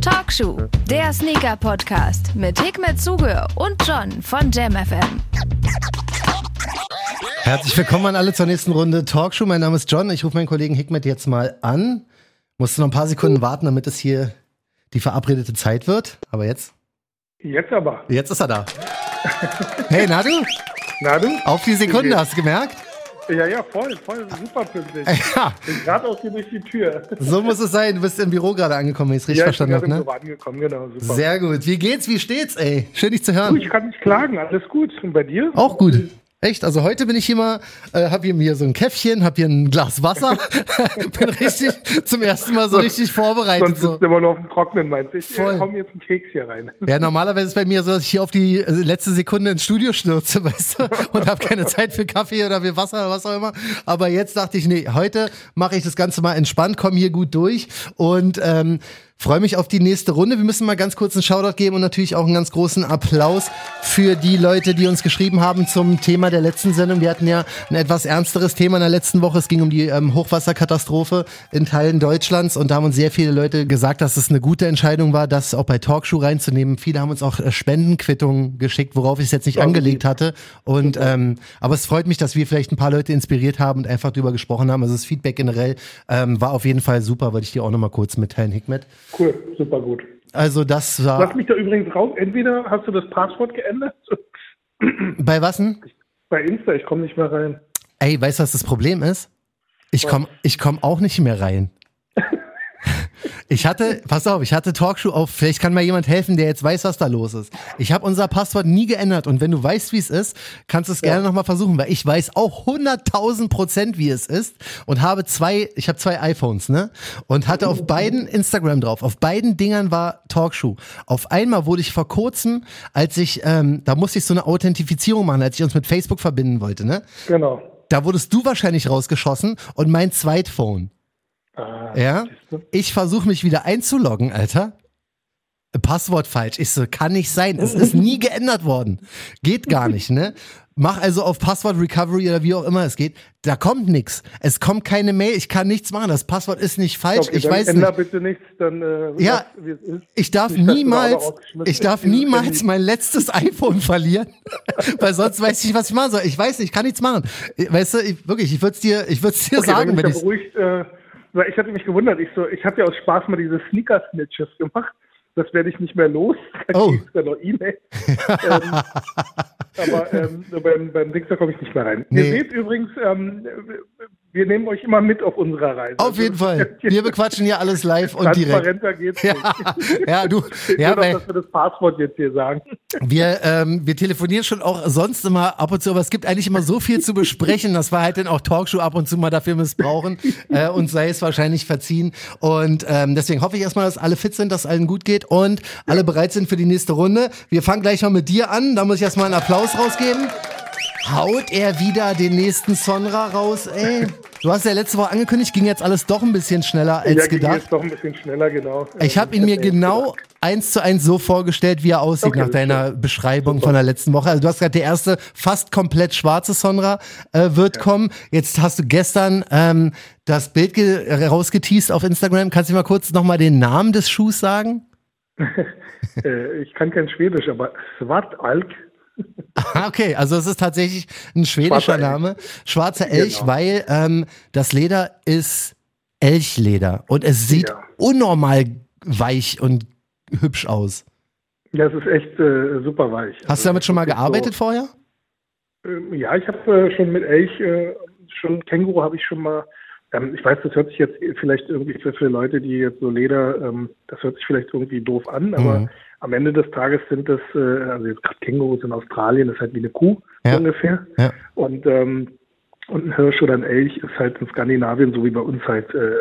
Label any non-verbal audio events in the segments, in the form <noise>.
Talkshow, der Sneaker-Podcast mit Hikmet Zuge und John von JamFM. Herzlich willkommen an alle zur nächsten Runde Talkshow. Mein Name ist John. Ich rufe meinen Kollegen Hikmet jetzt mal an. Musste noch ein paar Sekunden warten, damit es hier die verabredete Zeit wird. Aber jetzt? Jetzt aber. Jetzt ist er da. Hey, na du? Na du? Auf die Sekunde, hast du gemerkt? Ja, ja, voll, voll, super pünktlich. <laughs> Ja, Bin gerade aus hier durch die Tür. so muss es sein. Du bist im Büro gerade angekommen, wenn ich es richtig ja, ich bin verstanden gerade habe, im ne? Büro angekommen, genau, super. Sehr gut. Wie geht's? Wie steht's, ey? Schön, dich zu Du, hören. ich kann nicht klagen, alles gut. Und bei dir? Auch gut. Echt? Also heute bin ich hier mal, äh, hab hier mir so ein Käffchen, hab hier ein Glas Wasser, <laughs> bin richtig zum ersten Mal so richtig vorbereitet. Sonst So. sitzt du immer noch auf dem Trocknen, meinst du? Ich Voll. äh, komm jetzt einen Keks hier rein. Ja, normalerweise ist bei mir so, dass ich hier auf die äh, letzte Sekunde ins Studio stürze, <laughs> weißt du, und habe keine Zeit für Kaffee oder für Wasser oder was auch immer. Aber jetzt dachte ich, nee, heute mache ich das Ganze mal entspannt, komme hier gut durch und ähm, freue mich auf die nächste Runde. Wir müssen mal ganz kurz einen Shoutout geben und natürlich auch einen ganz großen Applaus für die Leute, die uns geschrieben haben zum Thema der letzten Sendung. Wir hatten ja ein etwas ernsteres Thema in der letzten Woche. Es ging um die ähm, Hochwasserkatastrophe in Teilen Deutschlands und da haben uns sehr viele Leute gesagt, dass es eine gute Entscheidung war, das auch bei Talkshow reinzunehmen. Viele haben uns auch äh, Spendenquittungen geschickt, worauf ich es jetzt nicht Ja, angelegt hatte. Und ähm, aber es freut mich, dass wir vielleicht ein paar Leute inspiriert haben und einfach drüber gesprochen haben. Also das Feedback generell ähm, war auf jeden Fall super, wollte ich dir auch nochmal kurz mitteilen, Hikmet. Cool, super gut. Also das Lass war mich da übrigens raus. Entweder hast du das Passwort geändert bei was denn? bei Insta, ich komme nicht mehr rein. Ey, weißt du, was das Problem ist? Ich komm, ich komm auch nicht mehr rein. Ich hatte, pass auf, ich hatte Talkshow auf, vielleicht kann mir jemand helfen, der jetzt weiß, was da los ist. Ich habe unser Passwort nie geändert und wenn du weißt, wie es ist, kannst du es gerne nochmal versuchen, weil ich weiß auch 100.000 Prozent, wie es ist und habe zwei, ich habe zwei iPhones, ne? Und hatte auf beiden Instagram drauf, auf beiden Dingern war Talkshow. Auf einmal wurde ich vor kurzem, als ich, ähm, da musste ich so eine Authentifizierung machen, als ich uns mit Facebook verbinden wollte, ne? Genau. Da wurdest du wahrscheinlich rausgeschossen und mein Zweitphone. Ah, Ja? Ich versuche mich wieder einzuloggen, Alter. Passwort falsch. Ich so, kann nicht sein. Es ist nie <laughs> geändert worden. Geht gar nicht, ne? Mach also auf Passwort Recovery oder wie auch immer es geht. Da kommt nichts. Es kommt keine Mail. Ich kann nichts machen. Das Passwort ist nicht falsch. Okay, ich weiß änder nicht. bitte nichts, dann äh, Ja, ist. Ich darf da niemals, ich darf niemals mein letztes <laughs> iPhone verlieren, <laughs> weil sonst weiß ich nicht, was ich machen soll. Ich weiß nicht, ich kann nichts machen. Weißt du, ich, wirklich, ich würde es dir, ich würde es dir Okay, sagen, wenn ich ich beruhigt, äh, weil ich hatte mich gewundert, ich so, ich hatte ja aus Spaß mal diese Sneaker-Snitches gemacht. Das werde ich nicht mehr los. <laughs> Da Oh. du ja noch E-Mail. ähm, <laughs> aber ähm, beim, beim Dings, da komme ich nicht mehr rein. Nee. Ihr seht übrigens, ähm, wir nehmen euch immer mit auf unserer Reise. Auf jeden Fall. Wir bequatschen hier alles live und direkt. Transparenter geht's Ja, nicht. <laughs> ja, du, Ja, ja, weil dass wir das Passwort jetzt hier sagen. wir, ähm, wir telefonieren schon auch sonst immer ab und zu, aber es gibt eigentlich immer so viel zu besprechen, dass wir halt dann auch Talkshow ab und zu mal dafür missbrauchen <laughs> äh, und sei es wahrscheinlich verziehen. Und ähm, deswegen hoffe ich erstmal, dass alle fit sind, dass allen gut geht und alle bereit sind für die nächste Runde. Wir fangen gleich mal mit dir an, da muss ich erstmal einen Applaus rausgeben. Haut er wieder den nächsten Sonra raus, ey? Du hast ja letzte Woche angekündigt, ging jetzt alles doch ein bisschen schneller als ja, ging gedacht. jetzt doch ein bisschen schneller, genau. Ich habe ihn mir genau eins zu eins so vorgestellt, wie er aussieht Okay, nach deiner Beschreibung von der letzten Woche. Also du hast gerade der erste fast komplett schwarze Sonra äh, wird kommen. Jetzt hast du gestern ähm, das Bild ge- rausgeteased auf Instagram. Kannst du mal kurz nochmal den Namen des Schuhs sagen? <laughs> Äh, ich kann kein Schwedisch, aber Svartalk. Ah, Okay, also es ist tatsächlich ein schwedischer Schwarzer. Name. Schwarzer Elch, Genau. weil ähm, das Leder ist Elchleder und es sieht Ja. unnormal weich und hübsch aus. Ja, es ist echt äh, super weich. Hast Also, du damit schon mal gearbeitet vorher? So, ähm, ja, ich habe äh, schon mit Elch, äh, schon Känguru habe ich schon mal. Ähm, ich weiß, das hört sich jetzt vielleicht irgendwie für, für Leute, die jetzt so Leder, ähm, das hört sich vielleicht irgendwie doof an, aber Mhm. Am Ende des Tages sind das, äh, also jetzt gerade Kängurus in Australien, das ist halt wie eine Kuh Ja. ungefähr. Ja. Und, ähm, und ein Hirsch oder ein Elch ist halt in Skandinavien so wie bei uns halt äh,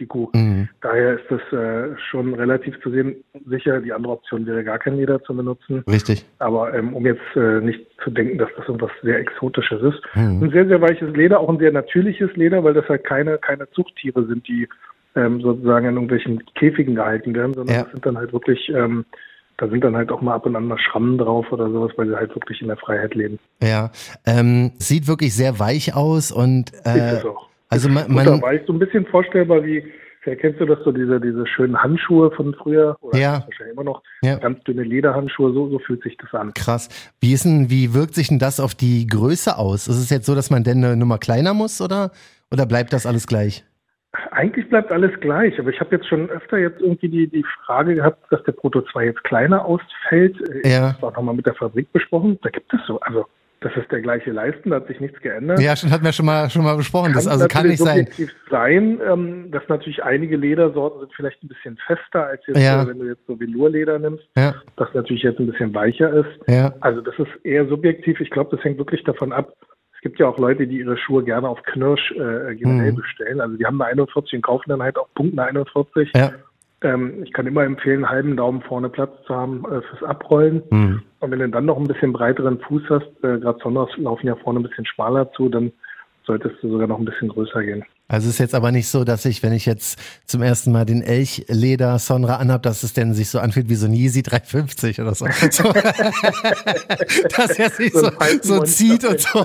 die Kuh. Mhm. Daher ist das äh, schon relativ zu sehen. Sicher, die andere Option wäre gar kein Leder zu benutzen. Richtig. Aber ähm, um jetzt äh, nicht zu denken, dass das irgendwas sehr Exotisches ist. Mhm. Ein sehr, sehr weiches Leder, auch ein sehr natürliches Leder, weil das halt keine, keine Zuchttiere sind, die ähm, sozusagen in irgendwelchen Käfigen gehalten werden, sondern Ja. das sind dann halt wirklich, ähm, da sind dann halt auch mal ab und an mal Schrammen drauf oder sowas, weil sie halt wirklich in der Freiheit leben. Ja, ähm, sieht wirklich sehr weich aus und Ist äh, es auch. also man, man Butterweich, so ein bisschen vorstellbar wie kennst du das so, diese, diese schönen Handschuhe von früher? Oder Ja. wahrscheinlich immer noch. Ja. Ganz dünne Lederhandschuhe, so, so fühlt sich das an. Krass. Wie ist denn, wie wirkt sich denn das auf die Größe aus? Ist es jetzt so, dass man denn eine Nummer kleiner muss oder, oder bleibt das alles gleich? Eigentlich bleibt alles gleich, aber ich habe jetzt schon öfter jetzt irgendwie die, die Frage gehabt, dass der Proto 2 jetzt kleiner ausfällt. Äh, Ja. Das war nochmal mit der Fabrik besprochen. Da gibt es so, also das ist der gleiche Leisten, da hat sich nichts geändert. Ja, schon hatten wir schon mal schon mal besprochen. Das also kann nicht sein. subjektiv sein, ähm, dass natürlich einige Ledersorten sind vielleicht ein bisschen fester als jetzt, Ja. äh, wenn du jetzt so Velourleder nimmst, Ja, das natürlich jetzt ein bisschen weicher ist. ja. Also das ist eher subjektiv. Ich glaube, das hängt wirklich davon ab. Es gibt ja auch Leute, die ihre Schuhe gerne auf Knirsch äh, generell Mhm. bestellen. Also die haben eine 41 und kaufen dann halt auch Punkt eine 41. Ja. Ähm, ich kann immer empfehlen, einen halben Daumen vorne Platz zu haben äh, fürs Abrollen. Hm. Und wenn du dann noch ein bisschen breiteren Fuß hast, äh, gerade Sonders laufen ja vorne ein bisschen schmaler zu, dann solltest du sogar noch ein bisschen größer gehen. Also ist jetzt aber nicht so, dass ich, wenn ich jetzt zum ersten Mal den Elchleder Sonra anhab, dass es denn sich so anfühlt wie so ein Yeezy 350 oder so. <laughs> so dass er sich So so, so zieht und so. <laughs>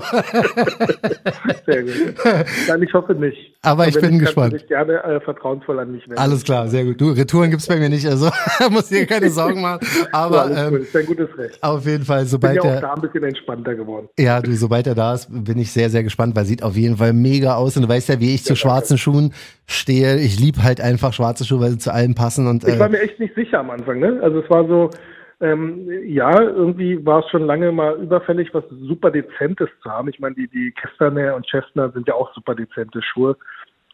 Sehr gut. Nein, ich hoffe nicht. Aber ich wenn bin nicht, gespannt. Dich gerne äh, vertrauensvoll an mich wenden. Alles klar, sehr gut. Du, Retouren gibt's bei mir nicht, also <laughs> muss dir keine Sorgen machen. Ja, Aber gut. ähm, ist ein gutes Recht. auf jeden Fall, Bin sobald ja auch da ein bisschen entspannter geworden. Ja, du, sobald er da ist, bin ich sehr, sehr gespannt, weil sieht auf jeden Fall mega aus. Und du weißt ja, wie ich zu schwarzen Schuhen stehe. Ich lieb halt einfach schwarze Schuhe, weil sie zu allem passen. Und Ich war äh, mir echt nicht sicher am Anfang, ne? Also es war so, ähm, ja, irgendwie war es schon lange mal überfällig, was super Dezentes zu haben. Ich meine, die, die Castaner und Chestnut sind ja auch super dezente Schuhe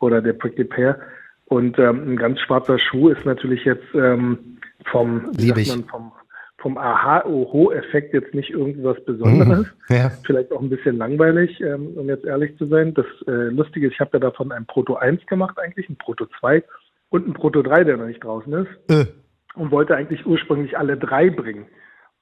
oder der Prickly Pear. Und ähm, ein ganz schwarzer Schuh ist natürlich jetzt ähm, vom, man, vom, vom Aha-Oho-Effekt jetzt nicht irgendwas Besonderes. ja, Vielleicht auch ein bisschen langweilig, ähm, um jetzt ehrlich zu sein. Das äh, Lustige ist, ich habe ja davon ein Proto 1 gemacht eigentlich, ein Proto 2 und ein Proto 3, der noch nicht draußen ist äh, und wollte eigentlich ursprünglich alle drei bringen,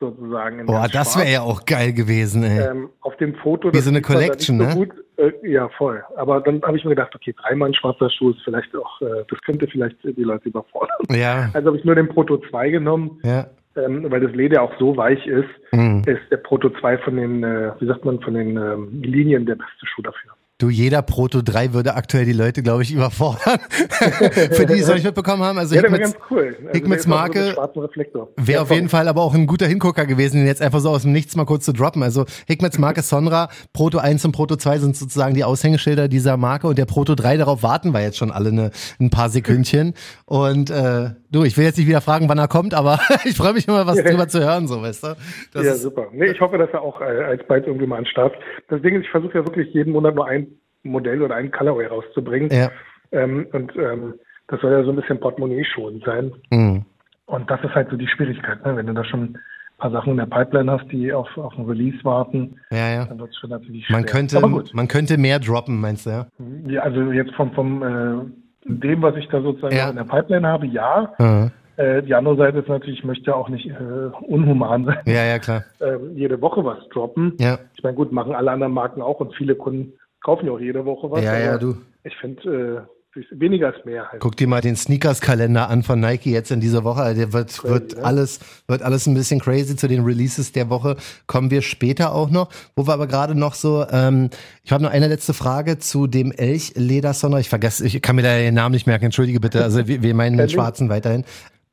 sozusagen. boah, das wäre ja auch geil gewesen, ey. ähm, auf dem Foto. Wie so eine Collection, so ne? Gut. Äh, ja, voll. Aber dann habe ich mir gedacht, okay, dreimal ein schwarzer Schuh ist vielleicht auch, äh, das könnte vielleicht die Leute überfordern. Ja, Also habe ich nur den Proto 2 genommen, ja. Ähm, weil das Leder auch so weich ist, Mhm. ist der Proto 2 von den, äh, wie sagt man, von den ähm, Linien der beste Schuh dafür. Du, jeder Proto 3 würde aktuell die Leute, glaube ich, überfordern. <laughs> Für die, die es noch nicht mitbekommen haben. Also Ja, Hickmets, ganz cool. Also so Marke. Wäre auf jeden. Fall aber auch ein guter Hingucker gewesen, den jetzt einfach so aus dem Nichts mal kurz zu droppen. Also Hickmets Marke Sonra, Proto 1 und Proto 2 sind sozusagen die Aushängeschilder dieser Marke und der Proto 3, darauf warten wir jetzt schon alle eine, ein paar Sekündchen. Und äh, du, ich will jetzt nicht wieder fragen, wann er kommt, aber <laughs> ich freue mich immer, was drüber zu hören, so weißt du. Das ja, super. Nee, ich hoffe, dass er auch äh, alsbald irgendwie mal an den Start. Das Ding ist, ich versuche ja wirklich jeden Monat nur ein Modell oder ein Colorway rauszubringen. ja. Ähm, und ähm, das soll ja so ein bisschen Portemonnaie schon sein. Mhm. Und das ist halt so die Schwierigkeit, ne? wenn du da schon ein paar Sachen in der Pipeline hast, die auf, auf ein Release warten, Ja, ja. dann wird es schon natürlich schwer. Man könnte, man könnte mehr droppen, meinst du, ja? ja, also jetzt vom, vom äh, dem, was ich da sozusagen in der Pipeline habe, ja. Mhm. Äh, die andere Seite ist natürlich, ich möchte ja auch nicht äh, unhuman sein, Ja, ja, klar. ähm, jede Woche was droppen. Ja. Ich meine, gut, machen alle anderen Marken auch und viele Kunden kaufen ja auch jede Woche was. Ja, ja, du. Ich finde, äh, weniger ist mehr halt. Guck dir mal den Sneakers-Kalender an von Nike jetzt in dieser Woche. Der wird, Crazy, wird ne? alles, wird alles ein bisschen crazy. Zu den Releases der Woche kommen wir später auch noch. Wo wir aber gerade noch so, ähm, ich habe noch eine letzte Frage zu dem Elch-Ledersonder. Ich vergesse, ich kann mir da den Namen nicht merken. Entschuldige bitte. Also wir, wir meinen den Ding. schwarzen weiterhin.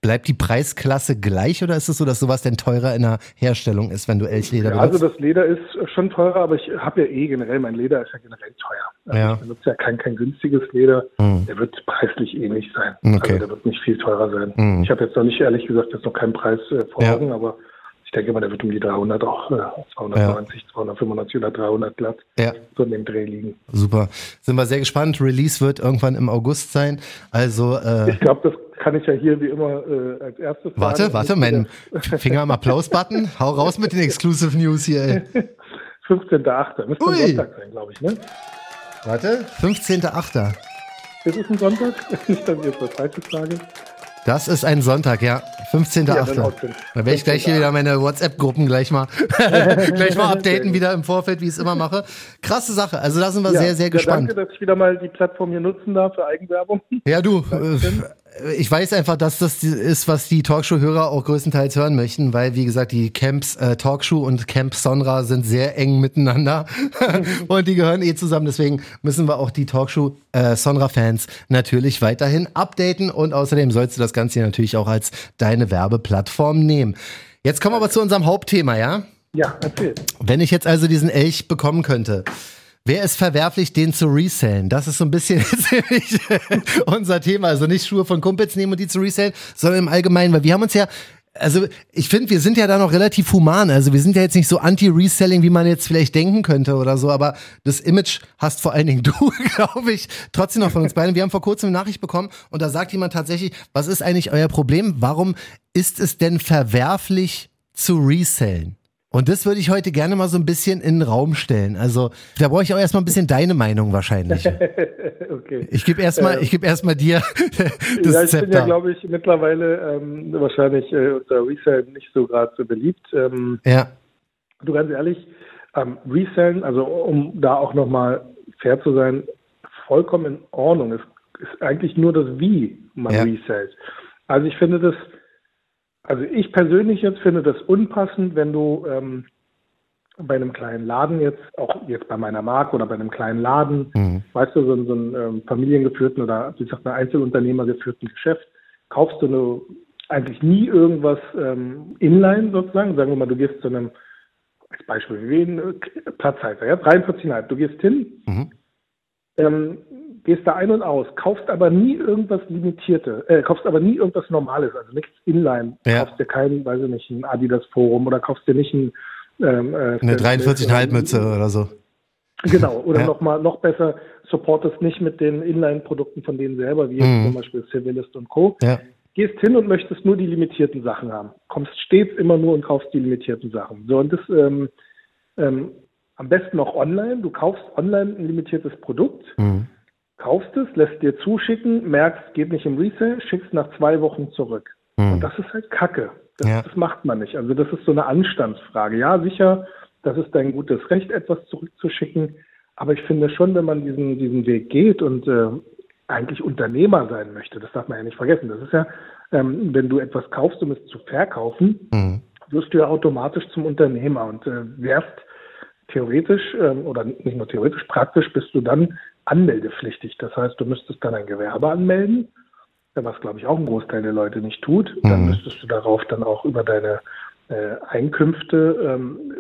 Bleibt die Preisklasse gleich oder ist es so, dass sowas denn teurer in der Herstellung ist, wenn du Elchleder Ja, benutzt? also das Leder ist schon teurer, aber ich habe ja eh generell, mein Leder ist ja generell teuer. Also Ja. Ich benutze ja kein, kein günstiges Leder. Hm. Der wird preislich ähnlich sein. Okay. Also der wird nicht viel teurer sein. Hm. Ich habe jetzt noch nicht, ehrlich gesagt, jetzt noch keinen Preis äh, vor Ja. Augen, aber ich denke mal, der wird um die 300 auch, äh, 290, 295 oder 300 glatt. Ja. So in dem Dreh liegen. Super. Sind wir sehr gespannt. Release wird irgendwann im August sein. Also äh, Ich glaube, das kann ich ja hier wie immer äh, als erstes Warte, sagen. warte, mein <laughs> Finger am Applaus-Button. Hau raus mit den Exclusive News hier. Ey. <laughs> 15.8. Müsste ein. Sonntag sein, glaube ich, ne? Warte, 15.8. Ist es ein Sonntag? Nicht, dass <laughs> ich jetzt was Falsches sage. Das ist ein Sonntag, ja. 15.8. Ja, dann da werde ich gleich hier wieder meine WhatsApp-Gruppen gleich mal, gleich mal updaten wieder im Vorfeld, wie ich es immer mache. Krasse Sache. Also da sind wir Ja, sehr, sehr ja, gespannt. Danke, dass ich wieder mal die Plattform hier nutzen darf für Eigenwerbung. Ja, du, äh, ich weiß einfach, dass das ist, was die Talkshow-Hörer auch größtenteils hören möchten, weil, wie gesagt, die Camps äh, Talkshow und Camp Sonra sind sehr eng miteinander <laughs> und die gehören eh zusammen. Deswegen müssen wir auch die Talkshow äh, Sonra-Fans natürlich weiterhin updaten und außerdem sollst du das Ganze natürlich auch als deine Werbeplattform nehmen. Jetzt kommen wir aber zu unserem Hauptthema, ja? Ja, erzähl. Wenn ich jetzt also diesen Elch bekommen könnte, Wer ist verwerflich, den zu resellen? Das ist so ein bisschen <laughs> unser Thema. Also nicht Schuhe von Kumpels nehmen und die zu resellen, sondern im Allgemeinen, weil wir haben uns ja also ich finde, wir sind ja da noch relativ human. Also wir sind ja jetzt nicht so anti-Reselling, wie man jetzt vielleicht denken könnte oder so, aber das Image hast vor allen Dingen <laughs> du, glaube ich, trotzdem noch von uns beiden. Wir haben vor kurzem eine Nachricht bekommen und da sagt jemand tatsächlich, was ist eigentlich euer Problem? Warum ist es denn verwerflich zu resellen? Und das würde ich heute gerne mal so ein bisschen in den Raum stellen. Also, da brauche ich auch erstmal ein bisschen deine Meinung wahrscheinlich. <laughs> okay. Ich gebe erstmal, ähm, ich gebe erstmal dir <laughs> das ja, ich Zepter. bin ja, glaube ich, mittlerweile ähm, wahrscheinlich äh, unter Resell nicht so gerade so beliebt. Ähm, ja. Du ganz ehrlich, ähm, Resellen, also um da auch nochmal fair zu sein, vollkommen in Ordnung. Es ist eigentlich nur das Wie man ja. resellt. Also ich finde das also ich persönlich jetzt finde das unpassend, wenn du ähm, bei einem kleinen Laden jetzt, auch jetzt bei meiner Marke oder bei einem kleinen Laden, mhm. weißt du, so, so einen ähm, familiengeführten oder wie gesagt, ein Einzelunternehmer geführten Geschäft, kaufst du eine, eigentlich nie irgendwas ähm, inline sozusagen. Sagen wir mal, du gehst zu einem, als Beispiel, wie ein Platzhalter, ja, 43,5, du gehst hin, mhm. ähm, gehst da ein und aus, kaufst aber nie irgendwas Limitierte, äh, kaufst aber nie irgendwas Normales, also nichts Inline. Ja. Kaufst dir keinen, weiß ich nicht, ein Adidas Forum oder kaufst dir nicht ein ähm, äh, eine 43,5 Mütze oder so. Genau, oder ja. noch mal noch besser, supportest nicht mit den Inline-Produkten von denen selber, wie mhm. zum Beispiel Civilist und Co. Ja. Gehst hin und möchtest nur die limitierten Sachen haben. Kommst stets immer nur und kaufst die limitierten Sachen. So, und das ähm, ähm, am besten auch online. Du kaufst online ein limitiertes Produkt, mhm kaufst es, lässt dir zuschicken, merkst, geht nicht im Resale, schickst nach zwei Wochen zurück. Hm. Und das ist halt Kacke. Das, ja. das, macht man nicht. Also das ist so eine Anstandsfrage. Ja, sicher, das ist dein gutes Recht, etwas zurückzuschicken. Aber ich finde schon, wenn man diesen, diesen Weg geht und äh, eigentlich Unternehmer sein möchte, das darf man ja nicht vergessen. Das ist ja, ähm, wenn du etwas kaufst, um es zu verkaufen, mhm. wirst du ja automatisch zum Unternehmer und äh, wärst theoretisch ähm, oder nicht nur theoretisch, praktisch bist du dann anmeldepflichtig. Das heißt, du müsstest dann ein Gewerbe anmelden, was glaube ich auch ein Großteil der Leute nicht tut. Dann mhm. müsstest du darauf dann auch über deine äh, Einkünfte ähm,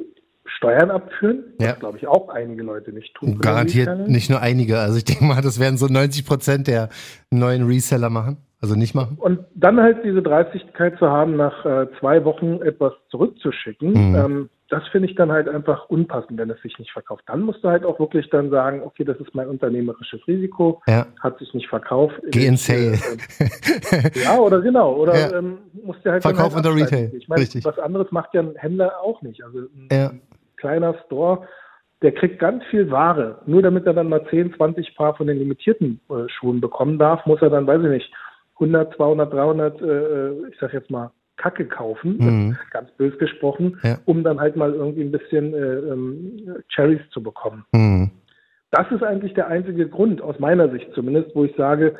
Steuern abführen, ja. was glaube ich auch einige Leute nicht tun. Garantiert nicht nur einige. Also ich denke mal, das werden so 90 Prozent der neuen Reseller machen. Also nicht machen. Und dann halt diese Dreistigkeit zu haben, nach äh, zwei Wochen etwas zurückzuschicken, mhm. ähm, das finde ich dann halt einfach unpassend, wenn es sich nicht verkauft. Dann musst du halt auch wirklich dann sagen, okay, das ist mein unternehmerisches Risiko, ja. hat sich nicht verkauft. Geh in Sale. Äh, <laughs> ja, oder genau. Oder ja. ähm, musst du halt Verkauf halt unter Retail. Ich meine, was anderes macht ja ein Händler auch nicht. Also ein ja. kleiner Store, der kriegt ganz viel Ware. Nur damit er dann mal 10, 20 Paar von den limitierten äh, Schuhen bekommen darf, muss er dann, weiß ich nicht, 100, 200, 300, äh, ich sag jetzt mal, Kacke kaufen, mhm. ganz bös gesprochen, ja. um dann halt mal irgendwie ein bisschen äh, ähm, Cherries zu bekommen. Mhm. Das ist eigentlich der einzige Grund, aus meiner Sicht zumindest, wo ich sage,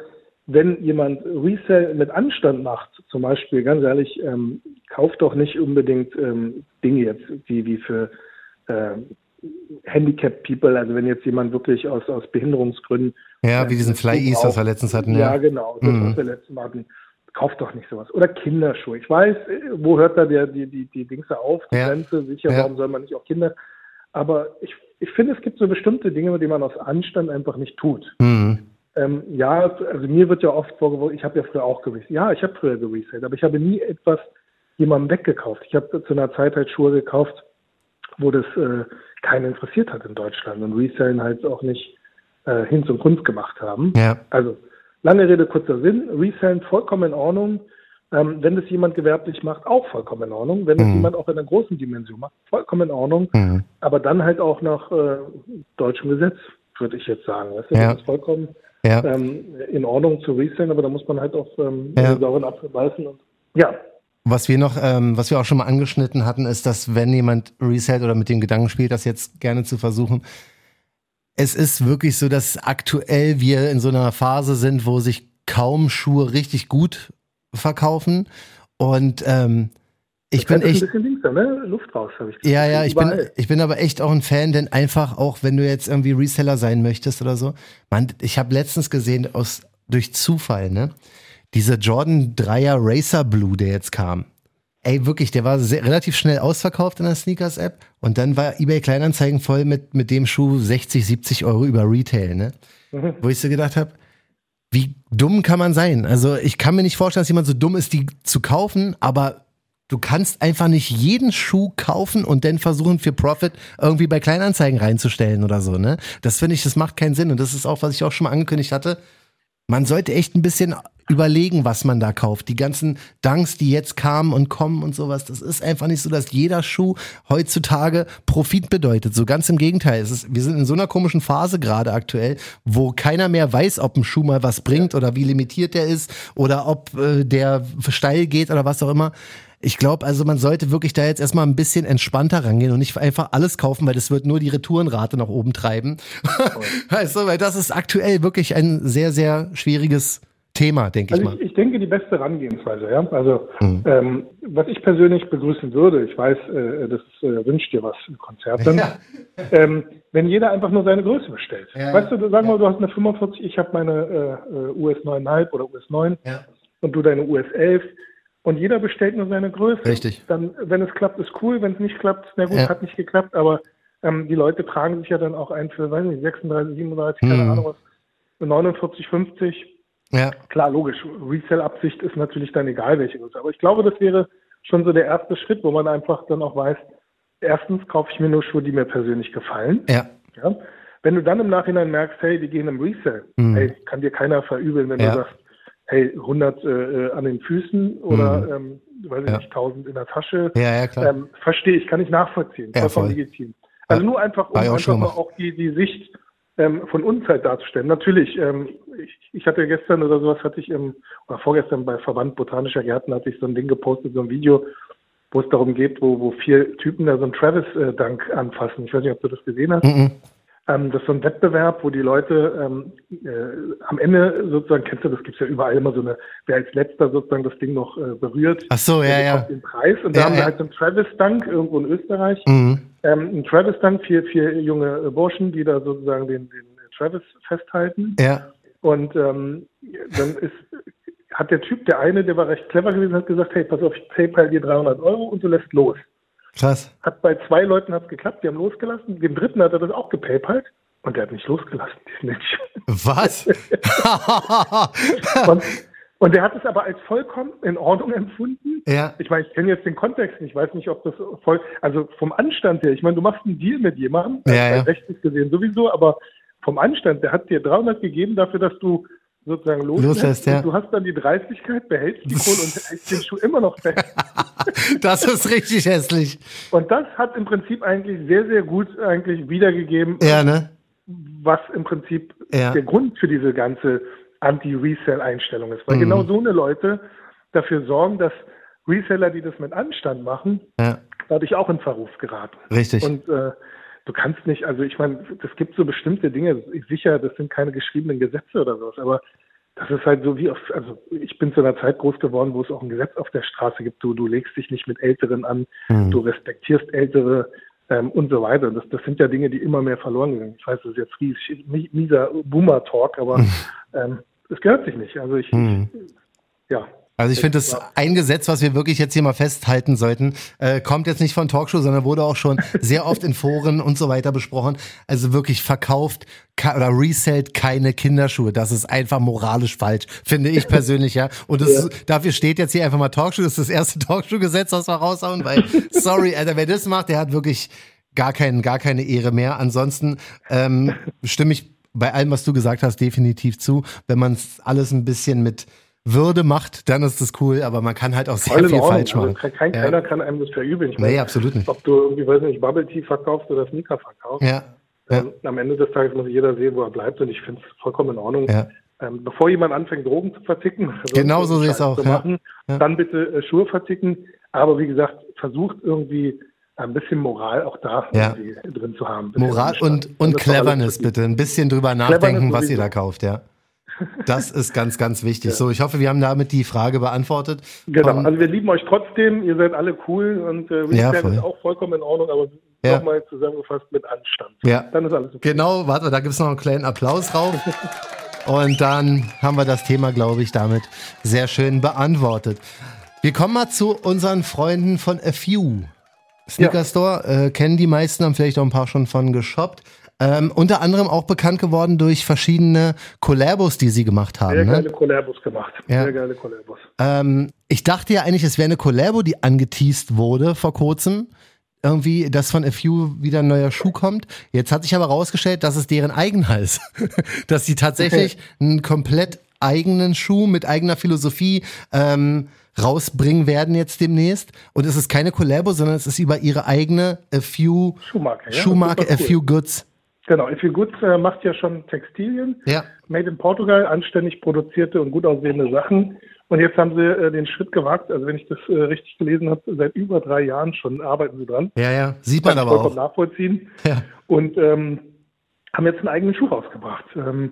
wenn jemand Resell mit Anstand macht, zum Beispiel, ganz ehrlich, ähm, kauft doch nicht unbedingt ähm, Dinge jetzt, die wie für äh, Handicapped People, also wenn jetzt jemand wirklich aus, aus Behinderungsgründen. Ja, wie diesen Fly East, was wir letztens hatten. Ja, ja genau, das, mhm. was wir letztens hatten kauft doch nicht sowas. Oder Kinderschuhe. Ich weiß, wo hört da der, die, die, die Dings auf, die ja. Grenze, sicher, ja. warum soll man nicht auch Kinder? Aber ich, ich finde, es gibt so bestimmte Dinge, die man aus Anstand einfach nicht tut. Mhm. Ähm, ja, also mir wird ja oft vorgeworfen, ich habe ja früher auch gewiss. Ja, ich habe früher gereselt, aber ich habe nie etwas jemandem weggekauft. Ich habe zu einer Zeit halt Schuhe gekauft, wo das äh, keinen interessiert hat in Deutschland und Resellen halt auch nicht äh, hin zum Kunst gemacht haben. Ja. Also Lange Rede, kurzer Sinn. Resellen vollkommen in Ordnung. Ähm, wenn das jemand gewerblich macht, auch vollkommen in Ordnung. Wenn das mhm. jemand auch in einer großen Dimension macht, vollkommen in Ordnung. Mhm. Aber dann halt auch nach äh, deutschem Gesetz, würde ich jetzt sagen. Weißt du, ja. Das ist vollkommen ja. ähm, in Ordnung zu resellen, aber da muss man halt auch ähm, ja. sauren Apfel beißen. Und, ja. Was wir noch, ähm, was wir auch schon mal angeschnitten hatten, ist, dass wenn jemand resellt oder mit dem Gedanken spielt, das jetzt gerne zu versuchen, es ist wirklich so, dass aktuell wir in so einer Phase sind, wo sich kaum Schuhe richtig gut verkaufen. Und ähm, ich bin echt. Ein bisschen links, ne? Luft raus, habe ich gesagt. Ja, ja, ich bin, ich bin aber echt auch ein Fan, denn einfach auch, wenn du jetzt irgendwie Reseller sein möchtest oder so. Man, ich habe letztens gesehen, aus, durch Zufall, ne? Dieser Jordan 3er Racer Blue, der jetzt kam. Ey, wirklich, der war sehr, relativ schnell ausverkauft in der Sneakers-App und dann war eBay Kleinanzeigen voll mit, mit dem Schuh 60, 70 Euro über Retail, ne? Mhm. Wo ich so gedacht habe, wie dumm kann man sein? Also ich kann mir nicht vorstellen, dass jemand so dumm ist, die zu kaufen, aber du kannst einfach nicht jeden Schuh kaufen und dann versuchen für Profit irgendwie bei Kleinanzeigen reinzustellen oder so, ne? Das finde ich, das macht keinen Sinn und das ist auch, was ich auch schon mal angekündigt hatte. Man sollte echt ein bisschen überlegen, was man da kauft. Die ganzen Dunks, die jetzt kamen und kommen und sowas, das ist einfach nicht so, dass jeder Schuh heutzutage Profit bedeutet. So ganz im Gegenteil. Es ist, wir sind in so einer komischen Phase gerade aktuell, wo keiner mehr weiß, ob ein Schuh mal was bringt oder wie limitiert der ist oder ob äh, der steil geht oder was auch immer. Ich glaube, also man sollte wirklich da jetzt erstmal ein bisschen entspannter rangehen und nicht einfach alles kaufen, weil das wird nur die Retourenrate nach oben treiben. <laughs> weißt du, weil das ist aktuell wirklich ein sehr, sehr schwieriges Thema, denke also ich mal. Ich, ich, denke, die beste Herangehensweise, ja. Also, mhm. ähm, was ich persönlich begrüßen würde, ich weiß, äh, das äh, wünscht dir was, Konzert dann, <laughs> ja. ähm, wenn jeder einfach nur seine Größe bestellt. Ja, weißt du, sagen wir mal, du hast eine 45, ich habe meine äh, US 9,5 oder US 9 ja. und du deine US 11 und jeder bestellt nur seine Größe. Richtig. Dann, wenn es klappt, ist cool, wenn es nicht klappt, na gut, hat nicht geklappt, aber ähm, die Leute tragen sich ja dann auch ein für, weiß nicht, 36, 37, mhm. keine Ahnung was, 49, 50 ja. Klar, logisch. Resell-Absicht ist natürlich dann egal, welche Größe. Aber ich glaube, das wäre schon so der erste Schritt, wo man einfach dann auch weiß, erstens kaufe ich mir nur Schuhe, die mir persönlich gefallen. Ja. ja? Wenn du dann im Nachhinein merkst, hey, die gehen im Resell, mhm. hey, kann dir keiner verübeln, wenn ja. du sagst, hey, 100 äh, äh, an den Füßen oder, mhm. ähm, weiß ich ja. nicht, 1000 in der Tasche. Ja, ja, klar. Ähm, verstehe ich, kann ich nachvollziehen. Ja, vollkommen legitim. Also nur einfach, um einfach mal auch die, die Sicht ähm, von uns halt darzustellen. Natürlich, ähm, ich, ich hatte gestern oder sowas, hatte ich im, oder vorgestern bei Verband Botanischer Gärten hatte ich so ein Ding gepostet, so ein Video, wo es darum geht, wo, wo vier Typen da so einen Travis-Dank anfassen. Ich weiß nicht, ob du das gesehen hast. Mhm. Ähm, das ist so ein Wettbewerb, wo die Leute ähm, äh, am Ende sozusagen, kennst du, das gibt's ja überall immer so eine, wer als letzter sozusagen das Ding noch äh, berührt, Ach so, ja, ja. den Preis. Und da ja, haben wir ja. halt so einen Travis-Dank irgendwo in Österreich. Mhm. Ähm, ein Travis-Dank, vier, vier junge Burschen, die da sozusagen den, den Travis festhalten. Ja. Und ähm, dann ist, hat der Typ, der eine, der war recht clever gewesen, hat gesagt, hey, pass auf, ich PayPal dir 300 Euro und du lässt los. Krass. Hat bei zwei Leuten hat's geklappt, die haben losgelassen. Dem dritten hat er das auch gepaypalt und der hat nicht losgelassen, diesen Mensch. Was? <laughs> und, und der hat es aber als vollkommen in Ordnung empfunden. Ja. Ich meine, ich kenne jetzt den Kontext nicht, ich weiß nicht, ob das voll, also vom Anstand her, ich meine, du machst einen Deal mit jemandem, ja, ja. rechtlich gesehen sowieso, aber vom Anstand, der hat dir 300 gegeben dafür, dass du sozusagen loslässt. Ja. Du hast dann die Dreistigkeit, behältst die Kohle und <laughs> hältst den Schuh immer noch fest. <laughs> das ist richtig hässlich. Und das hat im Prinzip eigentlich sehr, sehr gut eigentlich wiedergegeben, ja, ne? was im Prinzip ja. der Grund für diese ganze Anti-Resell-Einstellung ist. Weil mhm. genau so eine Leute dafür sorgen, dass Reseller, die das mit Anstand machen, ja. dadurch auch in Verruf geraten. Richtig. Und äh, du kannst nicht, also ich meine, es gibt so bestimmte Dinge, ich sicher, das sind keine geschriebenen Gesetze oder sowas, aber das ist halt so wie auf, also ich bin zu einer Zeit groß geworden, wo es auch ein Gesetz auf der Straße gibt, du, du legst dich nicht mit Älteren an, mhm. du respektierst Ältere ähm, und so weiter. Das, das sind ja Dinge, die immer mehr verloren gehen. Ich weiß, das ist jetzt riesig, mieser Boomer-Talk, aber mhm. ähm, es gehört sich nicht. Also ich, mhm. ich ja, also ich finde, das ein Gesetz, was wir wirklich jetzt hier mal festhalten sollten, äh, kommt jetzt nicht von Talkshow, sondern wurde auch schon sehr oft in Foren und so weiter besprochen. Also wirklich verkauft oder resellt keine Kinderschuhe. Das ist einfach moralisch falsch, finde ich persönlich, ja. Und das, ja. dafür steht jetzt hier einfach mal Talkshow. Das ist das erste <laughs> Talkshow-Gesetz, was wir raushauen, weil, sorry, Alter, wer das macht, der hat wirklich gar, keinen, gar keine Ehre mehr. Ansonsten ähm, stimme ich bei allem, was du gesagt hast, definitiv zu. Wenn man es alles ein bisschen mit würde macht, dann ist das cool, aber man kann halt auch sehr viel Ordnung. falsch also machen. Also kein, ja. Keiner kann einem das verübeln. Ich nee, meine, absolut nicht. Ob du irgendwie, weiß nicht, Bubble Tea verkaufst oder Sneaker verkaufst. Ja. Ähm, am Ende des Tages muss jeder sehen, wo er bleibt und ich finde es vollkommen in Ordnung. Ja. Ähm, bevor jemand anfängt, Drogen zu verticken, <laughs> also genau so sehe ich es auch. Machen, ja. Dann bitte äh, Schuhe verticken. Aber wie gesagt, versucht irgendwie ein bisschen Moral auch da ja. drin zu haben. Moral und, und Cleverness bitte. Ein bisschen drüber nachdenken, was ihr da kauft, ja. Das ist ganz, ganz wichtig. Ja. So, ich hoffe, wir haben damit die Frage beantwortet. Genau, Von, also wir lieben euch trotzdem, ihr seid alle cool und äh, wir ja, ist auch vollkommen in Ordnung, aber ja. nochmal zusammengefasst mit Anstand. Ja. Dann ist alles okay. Genau, warte, da gibt es noch einen kleinen Applaus drauf. <laughs> und dann haben wir das Thema, glaube ich, damit sehr schön beantwortet. Wir kommen mal zu unseren Freunden von A Few. Sneaker Store, äh, kennen die meisten, haben vielleicht auch ein paar schon von geshoppt. Ähm, unter anderem auch bekannt geworden durch verschiedene Collabos, die sie gemacht haben. Sehr ne? geile Collabos gemacht. Ja. Sehr geile Collabos. Ähm, ich dachte ja eigentlich, es wäre eine Collabo, die angeteased wurde vor kurzem. Irgendwie, dass von A Few wieder ein neuer Schuh kommt. Jetzt hat sich aber rausgestellt, dass es deren eigener <laughs> ist. dass sie tatsächlich <laughs> einen komplett eigenen Schuh mit eigener Philosophie ähm, rausbringen werden jetzt demnächst. Und es ist keine Collabo, sondern es ist über ihre eigene A Few Schuhmarke, ja? Schuhmarke <laughs> A Few Goods. Genau, If You Goods äh, macht ja schon Textilien, ja. made in Portugal, anständig produzierte und gut aussehende Sachen. Und jetzt haben sie äh, den Schritt gewagt, also wenn ich das äh, richtig gelesen habe, seit über drei Jahren schon arbeiten sie dran. Ja, ja, sieht man aber auch. nachvollziehen. Ja. Und ähm, haben jetzt einen eigenen Schuh rausgebracht. Ähm,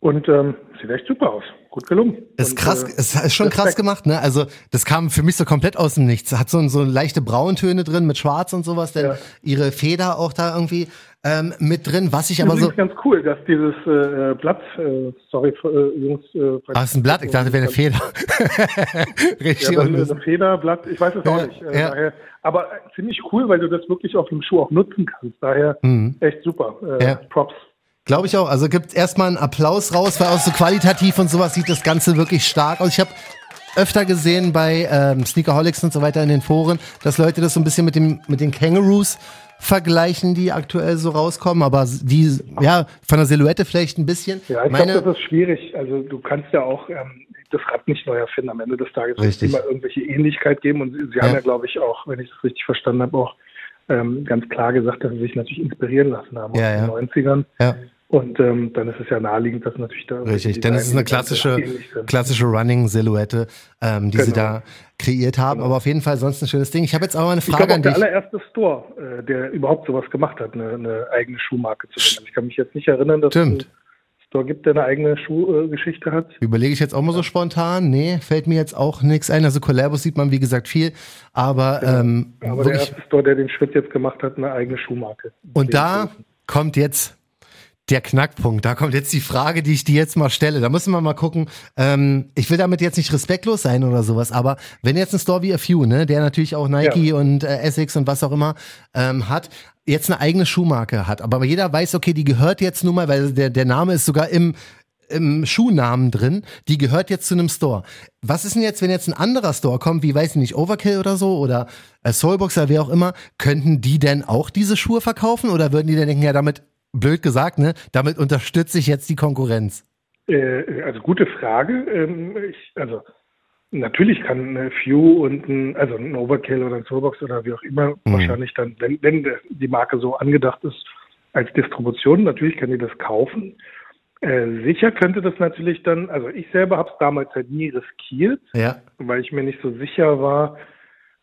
und ähm, sieht echt super aus. Gut gelungen. Ist krass, äh, es ist schon krass gemacht, ne? Also das kam für mich so komplett aus dem Nichts. Hat so, so leichte Brauntöne drin mit Schwarz und sowas, denn ja. ihre Feder auch da irgendwie ähm, mit drin, was ich aber so. ganz cool, dass dieses äh, Blatt, äh, sorry, äh, Jungs. Äh, ah, ist ein Blatt? Ich dachte, wäre eine Feder. <laughs> Richtig. Ja, eine Federblatt, ich weiß es ja, auch nicht. Äh, ja. daher, aber ziemlich cool, weil du das wirklich auf dem Schuh auch nutzen kannst. Daher mhm. echt super. Äh. Props. Glaube ich auch. Also gibt erstmal einen Applaus raus, weil auch so qualitativ und sowas sieht das Ganze wirklich stark aus. Ich habe öfter gesehen bei ähm, Sneakerholics und so weiter in den Foren, dass Leute das so ein bisschen mit dem mit den Kangaroos vergleichen, die aktuell so rauskommen, aber die, ja, von der Silhouette vielleicht ein bisschen. Ja, ich glaube, das ist schwierig. Also du kannst ja auch ähm, das Rad nicht neu erfinden. Am Ende des Tages wird es immer irgendwelche Ähnlichkeit geben und sie, sie ja. haben ja, glaube ich, auch, wenn ich das richtig verstanden habe, auch ähm, ganz klar gesagt, dass sie sich natürlich inspirieren lassen haben ja, aus den 90ern. Ja. Und ähm, dann ist es ja naheliegend, dass natürlich da. Richtig, ist es eine klassische, klassische Running-Silhouette, ähm, die genau. sie da kreiert haben. Genau. Aber auf jeden Fall sonst ein schönes Ding. Ich habe jetzt aber eine Frage ich glaub, an dich. Der allererste Store, äh, der überhaupt sowas gemacht hat, eine, eine eigene Schuhmarke zu nennen. Ich kann mich jetzt nicht erinnern, dass Stimmt. Es einen Store gibt, der eine eigene Schuhgeschichte hat. Überlege ich jetzt auch mal so spontan. Nee, fällt mir jetzt auch nichts ein. Also Collabos sieht man, wie gesagt, viel. Aber, genau. ähm, aber der erste Store, der den Schritt jetzt gemacht hat, eine eigene Schuhmarke. Und da kommt jetzt der Knackpunkt. Da kommt jetzt die Frage, die ich dir jetzt mal stelle. Da müssen wir mal gucken. Ähm, ich will damit jetzt nicht respektlos sein oder sowas, aber wenn jetzt ein Store wie A Few, ne, der natürlich auch Nike ja. und äh, Essex und was auch immer ähm, hat, jetzt eine eigene Schuhmarke hat, aber jeder weiß, okay, die gehört jetzt nun mal, weil der, der Name ist sogar im im Schuhnamen drin, die gehört jetzt zu einem Store. Was ist denn jetzt, wenn jetzt ein anderer Store kommt, wie weiß ich nicht, Overkill oder so oder äh, Soulboxer, wer auch immer, könnten die denn auch diese Schuhe verkaufen oder würden die dann denken, ja, damit blöd gesagt, ne? Damit unterstütze ich jetzt die Konkurrenz. Äh, also gute Frage. Ähm, ich, also natürlich kann ein Few und ein, also ein Overkill oder ein Soulbox oder wie auch immer mhm. wahrscheinlich dann, wenn, wenn die Marke so angedacht ist, als Distribution, natürlich kann die das kaufen. Äh, sicher könnte das natürlich dann, also ich selber habe es damals halt nie riskiert, ja. weil ich mir nicht so sicher war,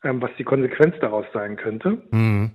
ähm, was die Konsequenz daraus sein könnte. Mhm.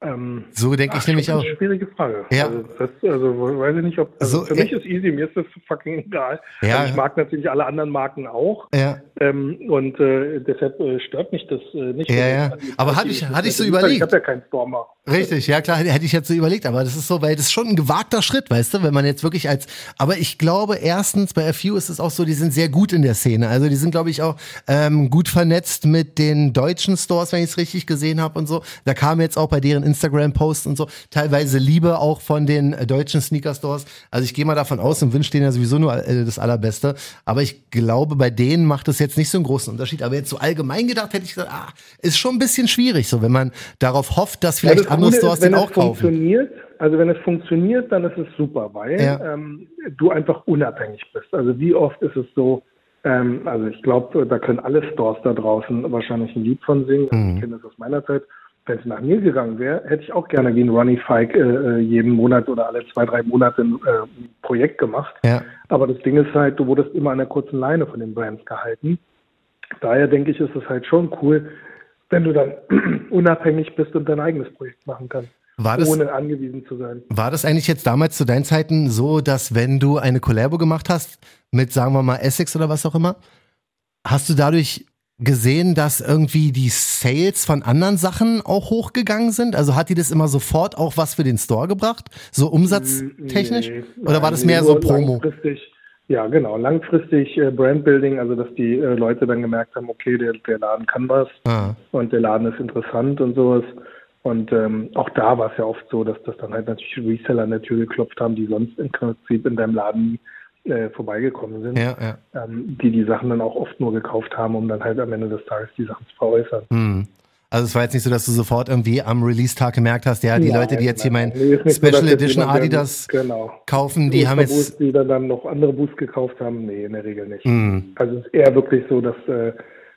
Ähm, so denke ich nämlich auch. Das ist eine schwierige Frage. Ja. Also, das, also weiß ich nicht, ob. Also so, für mich ist easy, mir ist das fucking egal. Ja. Also ich mag natürlich alle anderen Marken auch. Ja. Ähm, und äh, deshalb äh, stört mich das äh, nicht. Ja, ja. Aber hatte ich, hatte ich so überlegt. Ich habe ja keinen Stormer. Richtig, ja klar, hätte ich jetzt so überlegt, aber das ist so, weil das ist schon ein gewagter Schritt, weißt du, wenn man jetzt wirklich als, aber ich glaube erstens bei FU ist es auch so, die sind sehr gut in der Szene, also die sind glaube ich auch ähm, gut vernetzt mit den deutschen Stores, wenn ich es richtig gesehen habe und so. Da kam jetzt auch bei deren Instagram-Posts und so teilweise Liebe auch von den deutschen Sneaker-Stores. Also ich gehe mal davon aus und wünsche denen ja sowieso nur äh, das Allerbeste, aber ich glaube, bei denen macht es jetzt nicht so einen großen Unterschied, aber jetzt so allgemein gedacht hätte ich gesagt, ah, ist schon ein bisschen schwierig, so wenn man darauf hofft, dass vielleicht ja, andere Stores den auch kaufen. Also wenn es funktioniert, dann ist es super, weil ja. ähm, du einfach unabhängig bist. Also wie oft ist es so, ähm, also ich glaube, da können alle Stores da draußen wahrscheinlich ein Lied von singen. Mhm. Ich kenne das aus meiner Zeit. Wenn es nach mir gegangen wäre, hätte ich auch gerne wie ein Ronnie Fike äh, äh, jeden Monat oder alle zwei, drei Monate ein äh, Projekt gemacht. Ja. Aber das Ding ist halt, du wurdest immer an der kurzen Leine von den Brands gehalten. Daher denke ich, ist es halt schon cool, wenn du dann <clears throat> unabhängig bist und dein eigenes Projekt machen kannst. Das, ohne angewiesen zu sein. war das eigentlich jetzt damals zu deinen Zeiten so, dass wenn du eine Collabo gemacht hast mit, sagen wir mal, Essex oder was auch immer, hast du dadurch gesehen, dass irgendwie die Sales von anderen Sachen auch hochgegangen sind? Also hat die das immer sofort auch was für den Store gebracht? So umsatztechnisch? Nee, Oder war das mehr so Promo? Langfristig, ja, genau. Langfristig äh, Brandbuilding, also dass die äh, Leute dann gemerkt haben, okay, der, der Laden kann was Ah, und der Laden ist interessant und sowas. Und ähm, auch da war es ja oft so, dass das dann halt natürlich Reseller an der Tür geklopft haben, die sonst im Prinzip in deinem Laden äh, vorbeigekommen sind, ja, ja. ähm, die die Sachen dann auch oft nur gekauft haben, um dann halt am Ende des Tages die Sachen zu veräußern. Hm. Also es war jetzt nicht so, dass du sofort irgendwie am Release-Tag gemerkt hast, ja, die Nein, Leute, die jetzt hier mein. Nee, so, Special jetzt Edition jemand, Adidas genau. kaufen, die haben jetzt... Die dann, dann noch andere Boosts gekauft haben, nee, in der Regel nicht. Hm. Also es ist eher wirklich so, dass, äh,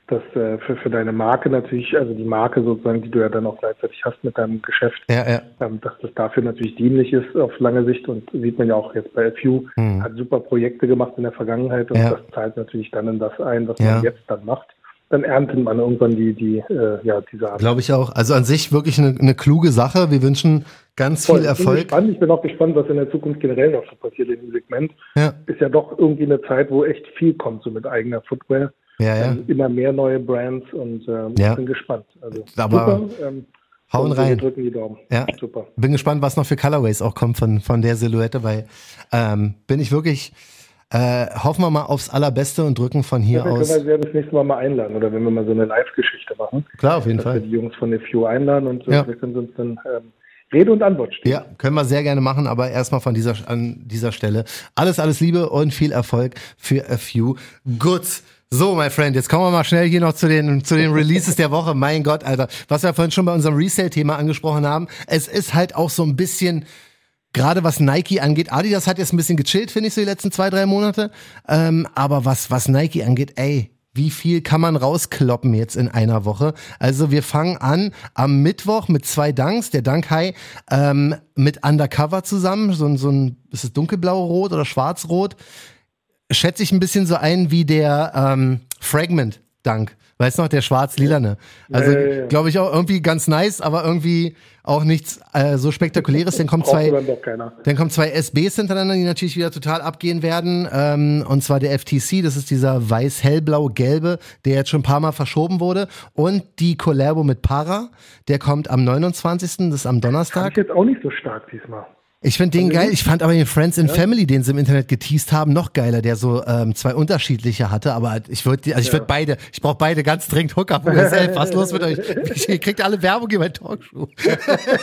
dass äh, für, für deine Marke natürlich, also die Marke sozusagen, die du ja dann auch gleichzeitig hast mit deinem Geschäft, Ja, ja. ähm, dass das dafür natürlich dienlich ist auf lange Sicht und sieht man ja auch jetzt bei FU, Hm. hat super Projekte gemacht in der Vergangenheit und Ja. das zahlt natürlich dann in das ein, was man jetzt dann macht. Dann erntet man irgendwann die, die, äh, ja, diese Art. Glaube ich auch. Also an sich wirklich eine, eine kluge Sache. Wir wünschen ganz Voll. viel Ich bin Erfolg. gespannt. Ich bin auch gespannt, was in der Zukunft generell noch so passiert in dem Segment. Ja, Ist ja doch irgendwie eine Zeit, wo echt viel kommt, so mit eigener Footwear. Ja, ja. Ähm, immer mehr neue Brands und ähm, Ja. ich bin gespannt. Also Aber super. Ähm, hauen und wir rein. drücken die Daumen. Ja. Super. Bin gespannt, was noch für Colorways auch kommt von, von der Silhouette, weil ähm, bin ich wirklich, äh, hoffen wir mal aufs Allerbeste und drücken von hier Ja, wir aus. können wir ja das nächste Mal mal einladen oder wenn wir mal so eine Live-Geschichte machen, Klar, auf jeden dass wir Fall. die Jungs von der Few einladen und äh, Ja. wir können uns dann ähm, Rede und Antwort stehen. Ja, können wir sehr gerne machen, aber erstmal von dieser, an dieser Stelle. Alles, alles Liebe und viel Erfolg für a few goods. So, my friend, jetzt kommen wir mal schnell hier noch zu den, zu den Releases der Woche. Mein Gott, Alter. Was wir vorhin schon bei unserem Resale-Thema angesprochen haben. Es ist halt auch so ein bisschen, gerade was Nike angeht, Adidas hat jetzt ein bisschen gechillt, finde ich, so die letzten zwei, drei Monate. Ähm, aber was, was Nike angeht, ey, wie viel kann man rauskloppen jetzt in einer Woche? Also wir fangen an am Mittwoch mit zwei Dunks, der Dunk High ähm, mit Undercover zusammen, so ein, so ein, ist es dunkelblau-rot oder schwarz-rot? Schätze ich ein bisschen so ein wie der ähm, Fragment Dunk. Weißt du noch, der schwarz-lilane. Also, Ja, ja, ja. glaube ich auch irgendwie ganz nice, aber irgendwie auch nichts äh, so spektakuläres. Dann kommen zwei, dann kommen zwei SBs hintereinander, die natürlich wieder total abgehen werden. Ähm, und zwar der FTC, das ist dieser weiß-hellblau-gelbe, der jetzt schon ein paar Mal verschoben wurde. Und die Collabo mit Para, der kommt am 29., das ist am Donnerstag. ich jetzt auch nicht so stark diesmal. Ich finde den geil. Ich fand aber den Friends and Family, den sie im Internet geteased haben, noch geiler, der so ähm, zwei unterschiedliche hatte. Aber ich würde, also ich würde beide, ich brauche beide ganz dringend Hookup USL. Was los mit euch? <laughs> <laughs> Ihr kriegt alle Werbung in mein Talkshow.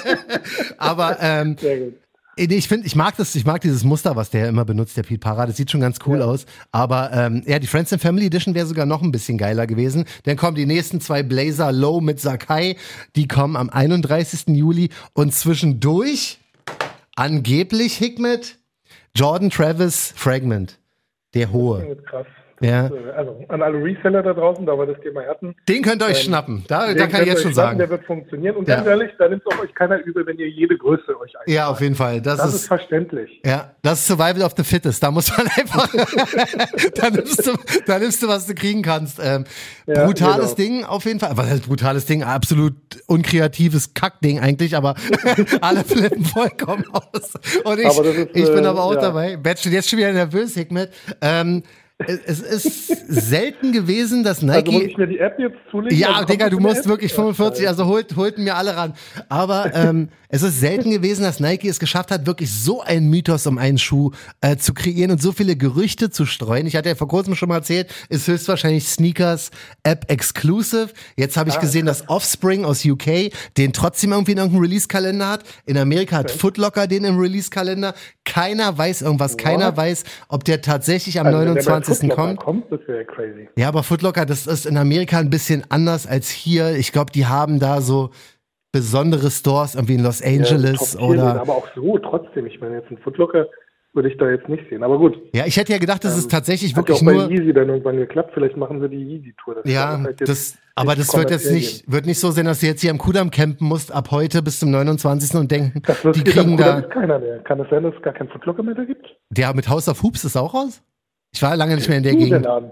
<laughs> aber ähm. Nee, ich finde, ich mag das, ich mag dieses Muster, was der immer benutzt, der Pete Parra. Das sieht schon ganz cool aus. Aber ähm, ja, die Friends and Family Edition wäre sogar noch ein bisschen geiler gewesen. Dann kommen die nächsten zwei Blazer Low mit Sakai. Die kommen am 31. Juli. Und zwischendurch angeblich Hikmet Jordan Travis Fragment. Der hohe. Das ist krass. Ja. Äh, Also an alle Reseller da draußen, da wir das Thema hatten. Den könnt ihr euch schnappen. Da, da kann ich jetzt schon sagen. Der wird funktionieren. Und Ja. ganz ehrlich, da nimmt auch euch keiner übel, wenn ihr jede Größe euch einbaut. Ja, auf jeden Fall. Das, Das ist ist verständlich. Ja, das ist Survival of the Fittest. Da muss man <laughs> einfach, da, nimmst du, da nimmst du, was du kriegen kannst. Ähm, Ja, brutales genau. Ding auf jeden Fall. Was heißt brutales Ding? Absolut unkreatives Kackding eigentlich, aber <laughs> alle flippen vollkommen aus. Und ich, ist, ich bin äh, aber auch ja. dabei. Steht jetzt schon wieder nervös, Hikmet. Ähm, es ist selten gewesen, dass also Nike. Also muss ich mir die App jetzt zulegen? Ja, also Digga, du musst App? wirklich 45, also holt, holten mir alle ran. Aber ähm, es ist selten gewesen, dass Nike es geschafft hat, wirklich so einen Mythos um einen Schuh äh, zu kreieren und so viele Gerüchte zu streuen. Ich hatte ja vor kurzem schon mal erzählt, ist höchstwahrscheinlich Sneakers App Exclusive. Jetzt habe ich ah, gesehen, dass Offspring aus UK den trotzdem irgendwie in irgendeinem Release-Kalender hat. In Amerika hat. Footlocker den im Release-Kalender. Keiner weiß irgendwas, What? keiner weiß, ob der tatsächlich am also, 29 kürzesten Footlocker kommt. kommt das wäre crazy. Ja, aber Footlocker, das ist in Amerika ein bisschen anders als hier. Ich glaube, die haben da so besondere Stores, irgendwie in Los Angeles ja, oder. Aber auch so trotzdem. Ich meine, jetzt ein Footlocker würde ich da jetzt nicht sehen. Aber gut. Ja, ich hätte ja gedacht, das ähm, ist tatsächlich wirklich nur. Hat ja auch bei Easy dann irgendwann geklappt. Vielleicht machen sie die Easy-Tour. Das ja, halt das, aber das wird jetzt nicht, wird nicht so sein, dass du jetzt hier am Kudamm campen musst, ab heute bis zum 29. und denken, die kriegen da. Ist keiner mehr. Kann es sein, dass es gar keinen Footlocker mehr da gibt? Der mit House of Hoops ist auch raus? Ich war lange nicht mehr in der Gegend. Laden.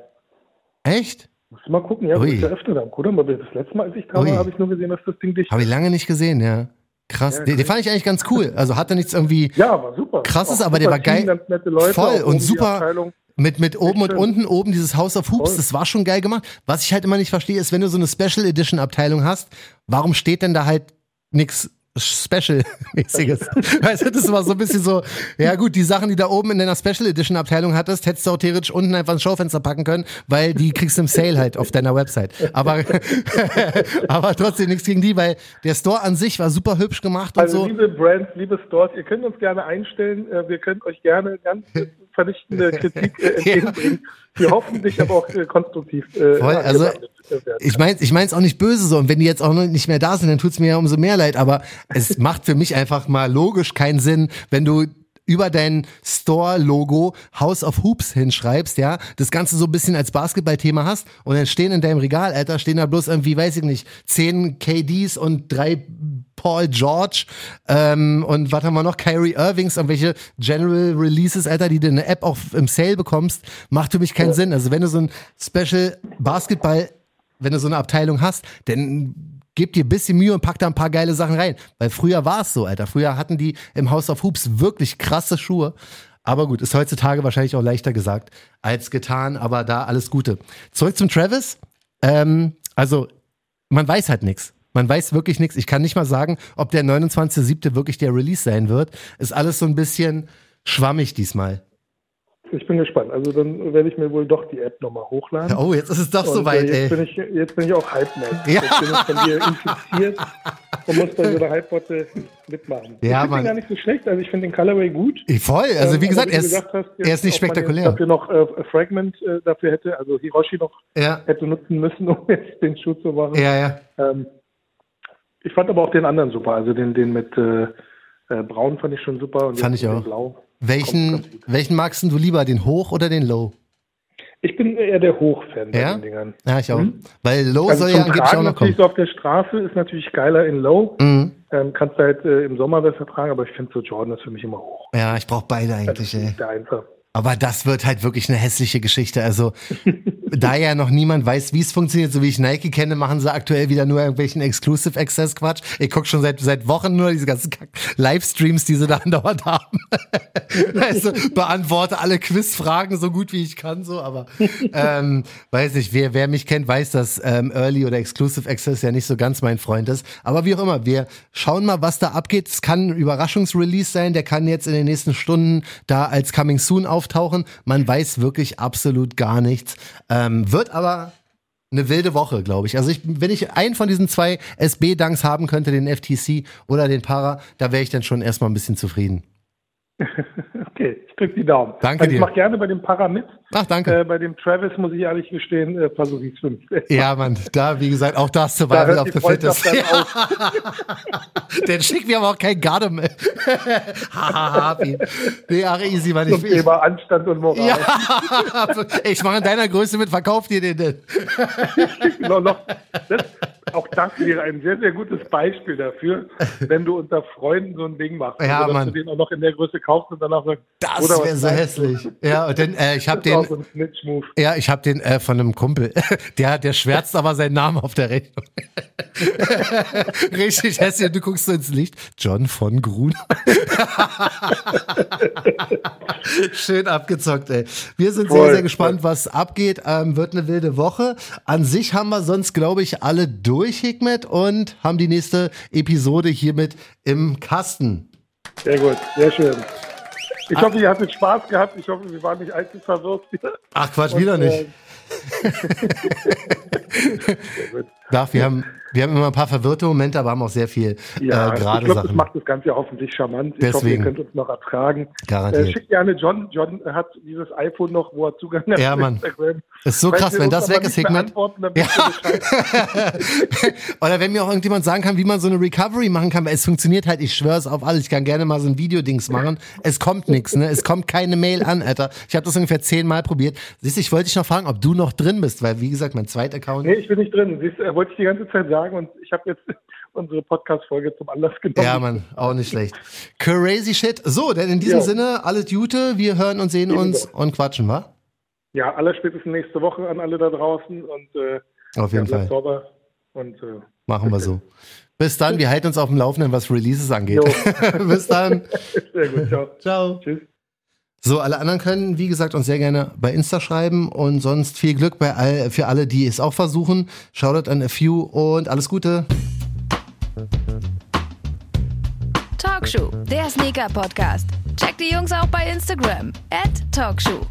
Echt? Musst du mal gucken, ja, ja öfter da am Kudamm, aber das letzte Mal, als ich da war, habe ich nur gesehen, dass das Ding dicht Habe ich lange nicht gesehen, ja. Krass, den, den fand ich eigentlich ganz cool. Also hatte nichts irgendwie Ja, war super. krasses, aber der super war geil. Team, nette Leute, Voll und super mit, mit oben und schön. unten, oben dieses House of Hoops, Voll. das war schon geil gemacht. Was ich halt immer nicht verstehe, ist, wenn du so eine Special Edition Abteilung hast, warum steht denn da halt nix Special-mäßiges. <laughs> weißt du, das war so ein bisschen so, ja gut, die Sachen, die da oben in deiner Special Edition Abteilung hattest, hättest du auch theoretisch unten einfach ein Schaufenster packen können, weil die kriegst du im Sale halt auf deiner Website. Aber, <laughs> aber trotzdem nichts gegen die, weil der Store an sich war super hübsch gemacht und Also so. liebe Brands, liebe Stores, ihr könnt uns gerne einstellen. Äh, Wir können euch gerne ganz <laughs> vernichtende Kritik äh, entgegenbringen, die hoffentlich aber auch äh, konstruktiv äh, Voll, also, werden. Ich meine ich mein's auch nicht böse so. Und wenn die jetzt auch noch nicht mehr da sind, dann tut's mir ja umso mehr leid. Aber es macht für mich einfach mal logisch keinen Sinn, wenn du über dein Store-Logo House of Hoops hinschreibst, ja, das Ganze so ein bisschen als Basketball-Thema hast und dann stehen in deinem Regal, Alter, stehen da bloß irgendwie, weiß ich nicht, zehn KDs und drei Paul George ähm, und was haben wir noch, Kyrie Irvings, irgendwelche General Releases, Alter, die du in der App auch im Sale bekommst, macht für mich keinen Sinn. Also wenn du so ein Special Basketball, wenn du so eine Abteilung hast, dann gib dir ein bisschen Mühe und pack da ein paar geile Sachen rein. Weil früher war es so, Alter. Früher hatten die im House of Hoops wirklich krasse Schuhe. Aber gut, ist heutzutage wahrscheinlich auch leichter gesagt als getan, aber da alles Gute. Zurück zum Travis. Ähm, also, man weiß halt nichts. Man weiß wirklich nichts. Ich kann nicht mal sagen, ob der 29.07. wirklich der Release sein wird. Ist alles so ein bisschen schwammig diesmal. Ich bin gespannt. Also dann werde ich mir wohl doch die App nochmal hochladen. Oh, jetzt ist es doch soweit, äh, jetzt ey. Bin ich, jetzt bin ich auch Hype-Man. Ja. Jetzt bin ich von dir infiziert und muss bei so einer Hype-Botte mitmachen. Ja, ich finde gar nicht so schlecht. Also ich finde den Colorway gut. Voll, also Ähm, wie aber gesagt, er ist, hast, jetzt, er ist nicht man spektakulär. Dafür noch äh, Fragment äh, dafür hätte, also Hiroshi noch Ja, hätte nutzen müssen, <laughs> um jetzt den Schuh zu machen. ja, ja. Ähm, ich fand aber auch den anderen super, also den, den mit äh, äh, Braun fand ich schon super und Fand ich mit auch. Blau. Welchen, welchen magst du lieber, den Hoch oder den Low? Ich bin eher der Hochfan bei Ja? den Dingern. Ja, ich auch. Mhm. Weil Low Also soll ja angeblich auch noch kommen. so auf der Straße ist natürlich geiler in Low. Mhm. Ähm, kannst du halt äh, im Sommer besser tragen, aber ich finde so Jordan ist für mich immer hoch. Ja, ich brauche beide Das eigentlich, ey. ist der einfach. Aber das wird halt wirklich eine hässliche Geschichte. Also, <laughs> da ja noch niemand weiß, wie es funktioniert, so wie ich Nike kenne, machen sie aktuell wieder nur irgendwelchen Exclusive Access Quatsch. Ich gucke schon seit, seit Wochen nur diese ganzen Livestreams, die sie da <laughs> andauernd haben. <laughs> also, beantworte alle Quizfragen so gut wie ich kann, so, aber, ähm, weiß nicht, wer, wer mich kennt, weiß, dass ähm, Early oder Exclusive Access ja nicht so ganz mein Freund ist. Aber wie auch immer, wir schauen mal, was da abgeht. Es kann ein Überraschungsrelease sein, der kann jetzt in den nächsten Stunden da als Coming Soon auftauchen. Man weiß wirklich absolut gar nichts. Ähm, wird aber eine wilde Woche, glaube ich. Also ich, wenn ich einen von diesen zwei SB-Dunks haben könnte, den FTC oder den Para, da wäre ich dann schon erstmal ein bisschen zufrieden. <laughs> Okay, ich drücke die Daumen. Danke also dir. ich mache gerne bei dem Para mit. Ach, danke. Äh, bei dem Travis muss ich ehrlich gestehen, äh, versuche ich es fünf. <laughs> ja, Mann, da, wie gesagt, auch das Da Survival hört of die the Freundschaft Fittest. dann <laughs> auf. Schick mir aber auch kein Garde mehr. Hahaha, nee, ach, easy, Mann. Ich, ich, Thema Anstand und Moral. ja, ich mache in deiner Größe mit, verkauf dir den denn. noch, noch, das, auch das wäre ein sehr, sehr gutes Beispiel dafür, wenn du unter Freunden so ein Ding machst. Ja, also, dass Mann. du den auch noch in der Größe kaufst und danach sagst, Das wäre so hässlich. Ja, dann, äh, ich habe den, so ja, ich habe den äh, von einem Kumpel. <laughs> Der, der schwärzt aber seinen Namen auf der Rechnung. <laughs> Richtig hässlich. Du guckst so ins Licht. John von Grun. <laughs> Schön abgezockt, ey. Wir sind sehr, Voll, sehr gespannt, was abgeht. Ähm, wird eine wilde Woche. An sich haben wir sonst, glaube ich, alle durch, Hikmet, und haben die nächste Episode hiermit im Kasten. Sehr gut, sehr schön. Ich hoffe, ihr hattet Spaß gehabt. Ich hoffe, wir waren nicht allzu verwirrt. Ach Quatsch, Und, wieder nicht. äh, sehr gut. Darf, wir haben, wir haben immer ein paar verwirrte Momente, aber haben auch sehr viel Ja, äh, ich gerade glaube, das Sachen. macht das Ganze ja hoffentlich charmant. Ich hoffe, Deswegen. ihr könnt uns noch ertragen. Garantiert. Äh, schickt gerne John. John hat dieses iPhone noch, wo er Zugang hat Ja, Mann. Instagram. Ist so Falls krass, wenn das weg ist, ihr Bescheid. <laughs> Oder wenn mir auch irgendjemand sagen kann, wie man so eine Recovery machen kann, weil es funktioniert halt, ich schwör's auf alles, ich kann gerne mal so ein Videodings machen. Es kommt nichts, ne? Es kommt keine Mail an, Alter. Ich habe das ungefähr zehnmal probiert. Siehst du, ich wollte dich noch fragen, ob du noch drin bist, weil wie gesagt, mein zweiter Account. Nee, ich bin nicht drin. Siehst, er wollte ich die ganze Zeit sagen und ich habe jetzt <laughs> unsere Podcast-Folge zum Anlass genommen. Ja, Mann, auch nicht schlecht. Crazy shit. So, denn in diesem Ja. Sinne, alles Gute, wir hören und sehen uns Ebenso. und quatschen, wa? Ja, allerspätestens nächste Woche an alle da draußen und äh, Auf jeden Fall. sauber Und, äh, Machen wir so. Bis dann, wir halten uns auf dem Laufenden, was Releases angeht. <laughs> Bis dann. <laughs> Sehr gut, ciao. Ciao. Tschüss. So, alle anderen können, wie gesagt, uns sehr gerne bei Insta schreiben und sonst viel Glück bei all, für alle, die es auch versuchen. Shoutout an a few und alles Gute. Talkshow, der Sneaker Podcast. Checkt die Jungs auch bei Instagram. At Talkshow.